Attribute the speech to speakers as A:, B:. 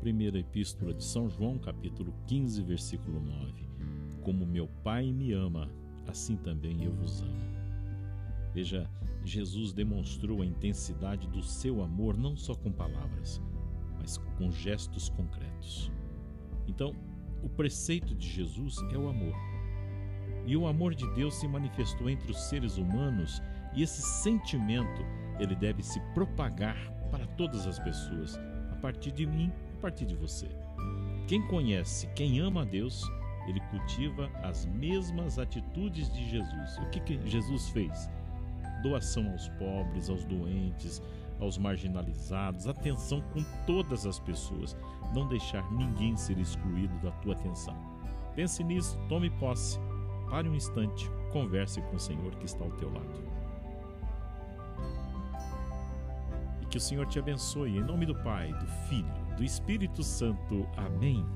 A: Primeira Epístola de São João, capítulo 15, versículo 9. Como meu Pai me ama, assim também eu vos amo. Veja, Jesus demonstrou a intensidade do seu amor não só com palavras, mas com gestos concretos. Então, o preceito de Jesus é o amor. E o amor de Deus se manifestou entre os seres humanos, e esse sentimento ele deve se propagar para todas as pessoas, a partir de mim, a partir de você. Quem conhece, quem ama a Deus, ele cultiva as mesmas atitudes de Jesus. O que, que Jesus fez? Doação aos pobres, aos doentes, aos marginalizados, atenção com todas as pessoas, não deixar ninguém ser excluído da tua atenção. Pense nisso, tome posse, pare um instante, converse com o Senhor que está ao teu lado. Que o Senhor te abençoe, em nome do Pai, do Filho, do Espírito Santo. Amém.